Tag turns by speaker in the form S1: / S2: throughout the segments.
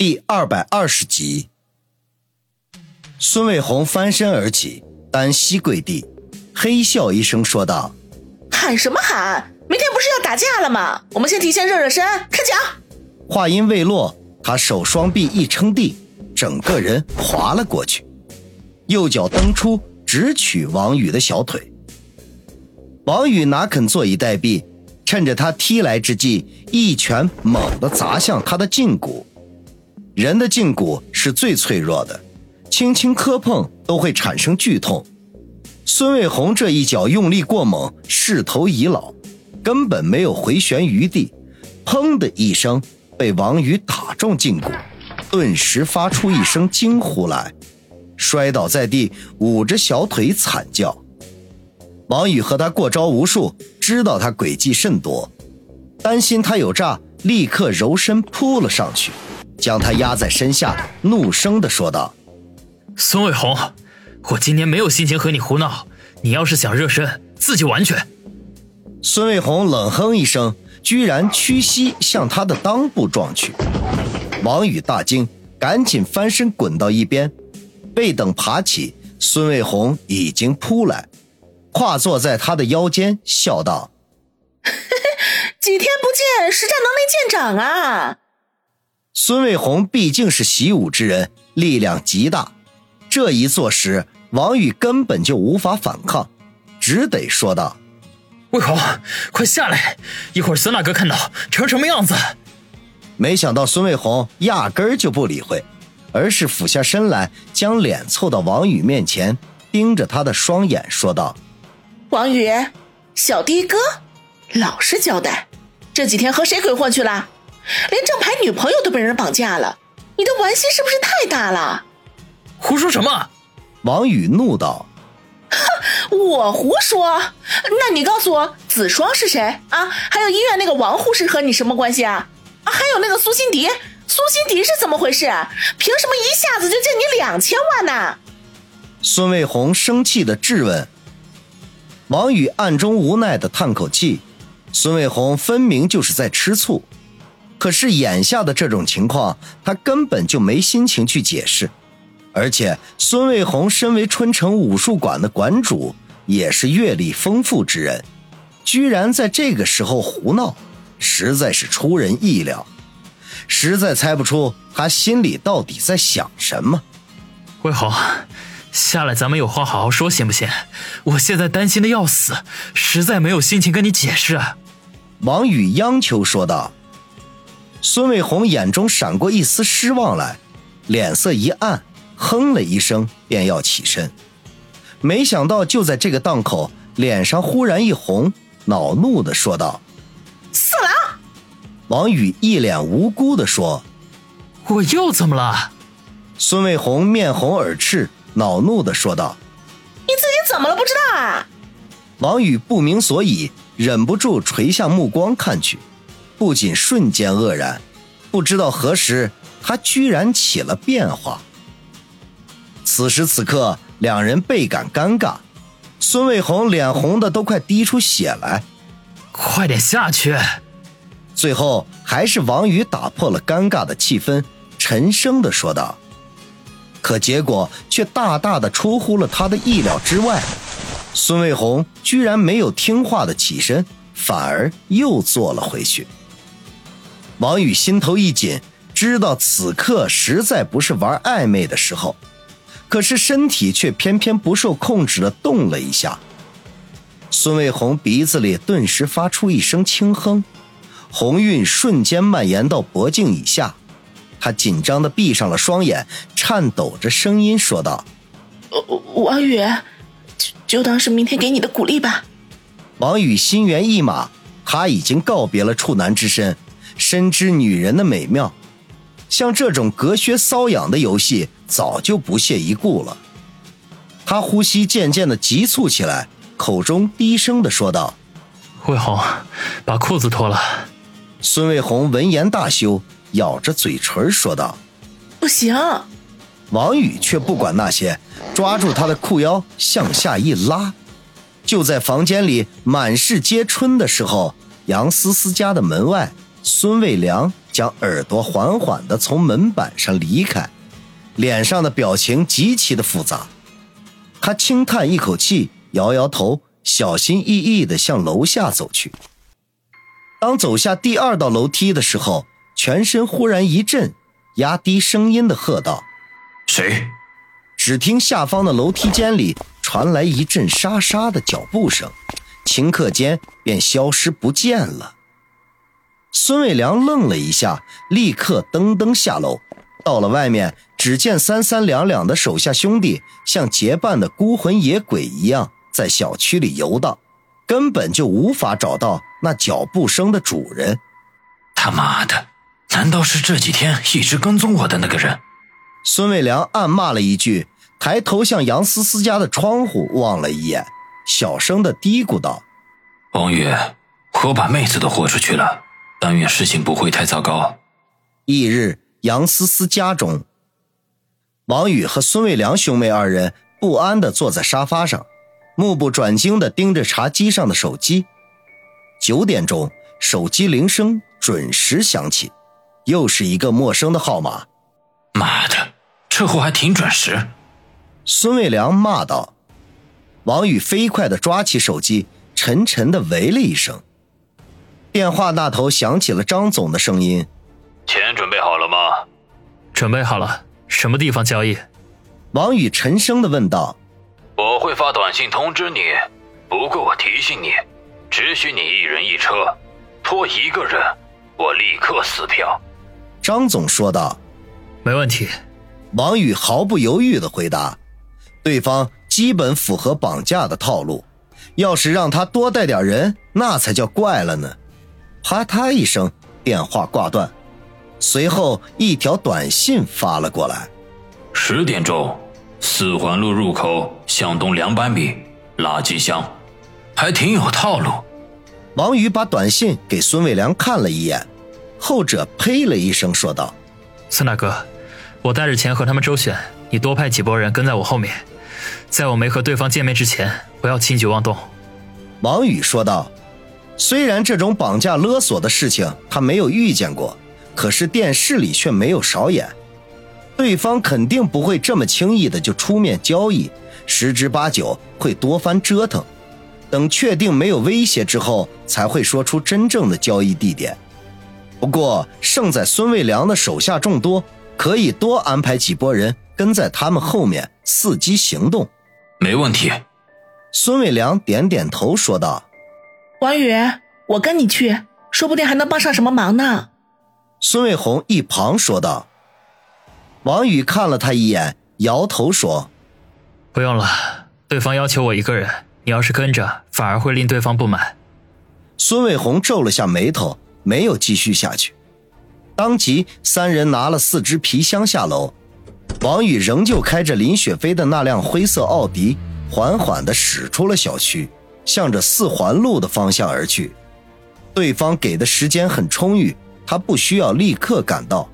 S1: 第二百二十集，孙卫红翻身而起，单膝跪地，嘿笑一声说道：“
S2: 喊什么喊？明天不是要打架了吗？我们先提前热热身，开讲。”
S1: 话音未落，他手双臂一撑地，整个人滑了过去，右脚蹬出，直取王宇的小腿。王宇哪肯坐以待毙？趁着他踢来之际，一拳猛地砸向他的胫骨。人的胫骨是最脆弱的，轻轻磕碰都会产生剧痛。孙卫红这一脚用力过猛，势头已老，根本没有回旋余地，砰的一声被王宇打中胫骨，顿时发出一声惊呼来，摔倒在地，捂着小腿惨叫。王宇和他过招无数，知道他诡计甚多，担心他有诈，立刻柔身扑了上去，将他压在身下，怒声的说道：“
S3: 孙卫红，我今天没有心情和你胡闹，你要是想热身，自己玩去。”
S1: 孙卫红冷哼一声，居然屈膝向他的裆部撞去。王宇大惊，赶紧翻身滚到一边，未等爬起，孙卫红已经扑来。跨坐在他的腰间，笑道：“
S2: 几天不见，实战能力见长啊！”
S1: 孙卫红毕竟是习武之人，力量极大，这一坐时，王宇根本就无法反抗，只得说道：“
S3: 卫红，快下来，一会儿孙大哥看到成什么样子？”
S1: 没想到孙卫红压根儿就不理会，而是俯下身来，将脸凑到王宇面前，盯着他的双眼说道。
S2: 王宇，小的哥，老实交代，这几天和谁鬼混去了？连正牌女朋友都被人绑架了，你的玩心是不是太大了？
S3: 胡说什么？
S1: 王宇怒道：“
S2: 哼，我胡说？那你告诉我，子双是谁啊？还有医院那个王护士和你什么关系啊？啊，还有那个苏辛迪，苏辛迪是怎么回事？凭什么一下子就借你两千万呢？”
S1: 孙卫红生气的质问。王宇暗中无奈的叹口气，孙卫红分明就是在吃醋，可是眼下的这种情况，他根本就没心情去解释。而且孙卫红身为春城武术馆的馆主，也是阅历丰富之人，居然在这个时候胡闹，实在是出人意料，实在猜不出他心里到底在想什么。
S3: 卫红。下来，咱们有话好好说，行不行？我现在担心的要死，实在没有心情跟你解释。”
S1: 王宇央求说道。孙卫红眼中闪过一丝失望来，脸色一暗，哼了一声，便要起身。没想到就在这个档口，脸上忽然一红，恼怒的说道：“
S2: 色狼！”
S1: 王宇一脸无辜的说：“
S3: 我又怎么了？”
S1: 孙卫红面红耳赤。恼怒的说道：“
S2: 你自己怎么了？不知道啊？”
S1: 王宇不明所以，忍不住垂下目光看去，不仅瞬间愕然，不知道何时他居然起了变化。此时此刻，两人倍感尴尬，孙卫红脸红的都快滴出血来。
S3: 快点下去！
S1: 最后还是王宇打破了尴尬的气氛，沉声的说道。可结果却大大的出乎了他的意料之外，孙卫红居然没有听话的起身，反而又坐了回去。王宇心头一紧，知道此刻实在不是玩暧昧的时候，可是身体却偏偏不受控制的动了一下。孙卫红鼻子里顿时发出一声轻哼，红晕瞬间蔓延到脖颈以下。他紧张的闭上了双眼，颤抖着声音说道：“
S2: 王宇，就就当是明天给你的鼓励吧。”
S1: 王宇心猿意马，他已经告别了处男之身，深知女人的美妙，像这种隔靴搔痒的游戏早就不屑一顾了。他呼吸渐渐的急促起来，口中低声的说道：“
S3: 魏红，把裤子脱了。”
S1: 孙卫红闻言大羞。咬着嘴唇说道：“
S2: 不行。”
S1: 王宇却不管那些，抓住他的裤腰向下一拉。就在房间里满是皆春的时候，杨思思家的门外，孙卫良将。耳朵缓缓地从门板上离开，脸上的表情极其的复杂。他轻叹一口气，摇摇头，小心翼翼地向楼下走去。当走下第二道楼梯的时候，全身忽然一震，压低声音的喝道：“
S4: 谁？”
S1: 只听下方的楼梯间里传来一阵沙沙的脚步声，顷刻间便消失不见了。孙伟良愣了一下，立刻噔噔下楼。到了外面，只见三三两两的手下兄弟像结伴的孤魂野鬼一样在小区里游荡，根本就无法找到那脚步声的主人。
S4: 他妈的，难道是这几天一直跟踪我的那个人？
S1: 孙伟良暗骂了一句，抬头向杨思思家的窗户望了一眼，小声的嘀咕道：“
S4: 王宇，我把妹子都豁出去了，但愿事情不会太糟糕。”
S1: 翌日。杨思思家中，王宇和孙卫良兄妹二人不安地坐在沙发上，目不转睛地盯着茶几上的手机。九点钟，手机铃声准时响起，又是一个陌生的号码。
S4: 妈的，这货还挺准时！
S1: 孙卫良骂道。王宇飞快地抓起手机，沉沉地喂了一声。电话那头响起了张总的声音。
S5: 钱准备好了吗？
S3: 准备好了。什么地方交易？
S1: 王宇沉声的问道。
S5: 我会发短信通知你，不过我提醒你，只许你一人一车，拖一个人，我立刻撕票。
S1: 张总说道。
S3: 没问题。
S1: 王宇毫不犹豫的回答。对方基本符合绑架的套路，要是让他多带点人，那才叫怪了呢。啪嗒一声，电话挂断。随后，一条短信发了过来：
S4: 十点钟，四环路入口向东两百米，垃圾箱，还挺有套路。
S1: 王宇把短信给孙伟良看了一眼，后者呸了一声，说道：“
S3: 孙大哥，我带着钱和他们周旋，你多派几拨人跟在我后面，在我没和对方见面之前，不要轻举妄动。”
S1: 王宇说道：“虽然这种绑架勒索的事情他没有遇见过。”可是电视里却没有少演，对方肯定不会这么轻易的就出面交易，十之八九会多番折腾，等确定没有威胁之后，才会说出真正的交易地点。不过胜在孙卫良的手下众多，可以多安排几拨人跟在他们后面伺机行动。
S4: 没问题。
S1: 孙卫良点点头说道：“
S2: 王宇，我跟你去，说不定还能帮上什么忙呢。”
S1: 孙卫红一旁说道：“王宇看了他一眼，摇头说：‘
S3: 不用了，对方要求我一个人，你要是跟着，反而会令对方不满。’”
S1: 孙卫红皱了下眉头，没有继续下去。当即，三人拿了四只皮箱下楼。王宇仍旧开着林雪飞的那辆灰色奥迪，缓缓地驶出了小区，向着四环路的方向而去。对方给的时间很充裕。他不需要立刻赶到。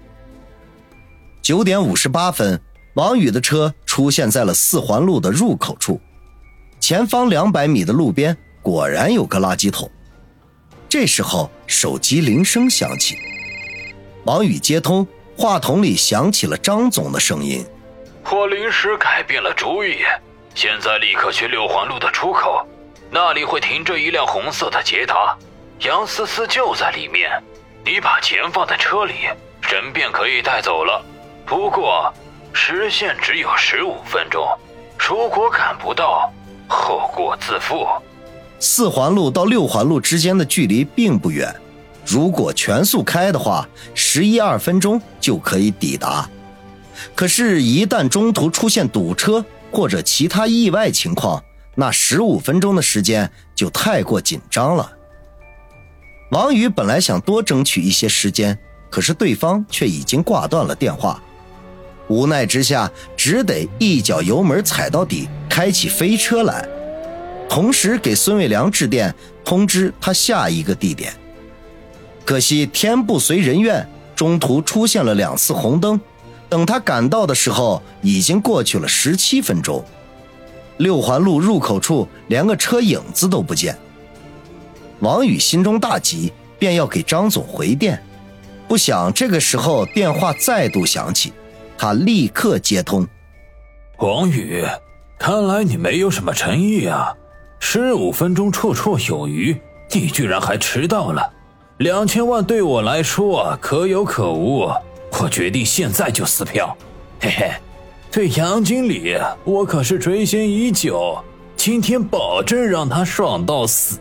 S1: 九点五十八分，王宇的车出现在了四环路的入口处，前方两百米的路边果然有个垃圾桶。这时候，手机铃声响起，王宇接通，话筒里响起了张总的声音：“
S5: 我临时改变了主意，现在立刻去六环路的出口，那里会停着一辆红色的捷达，杨思思就在里面。”你把钱放在车里，人便可以带走了。不过时限只有十五分钟，如果赶不到，后果自负。
S1: 四环路到六环路之间的距离并不远，如果全速开的话，十一二分钟就可以抵达。可是，一旦中途出现堵车或者其他意外情况，那十五分钟的时间就太过紧张了。王宇本来想多争取一些时间，可是对方却已经挂断了电话。无奈之下，只得一脚油门踩到底，开起飞车来，同时给孙卫良致电通知他下一个地点。可惜天不遂人愿，中途出现了两次红灯，等他赶到的时候，已经过去了十七分钟。六环路入口处连个车影子都不见。王宇心中大急，便要给张总回电，不想这个时候电话再度响起，他立刻接通。
S4: 王宇，看来你没有什么诚意啊！十五分钟绰绰有余，你居然还迟到了。两千万对我来说可有可无，我决定现在就撕票。嘿嘿，对杨经理，我可是垂涎已久，今天保证让他爽到死。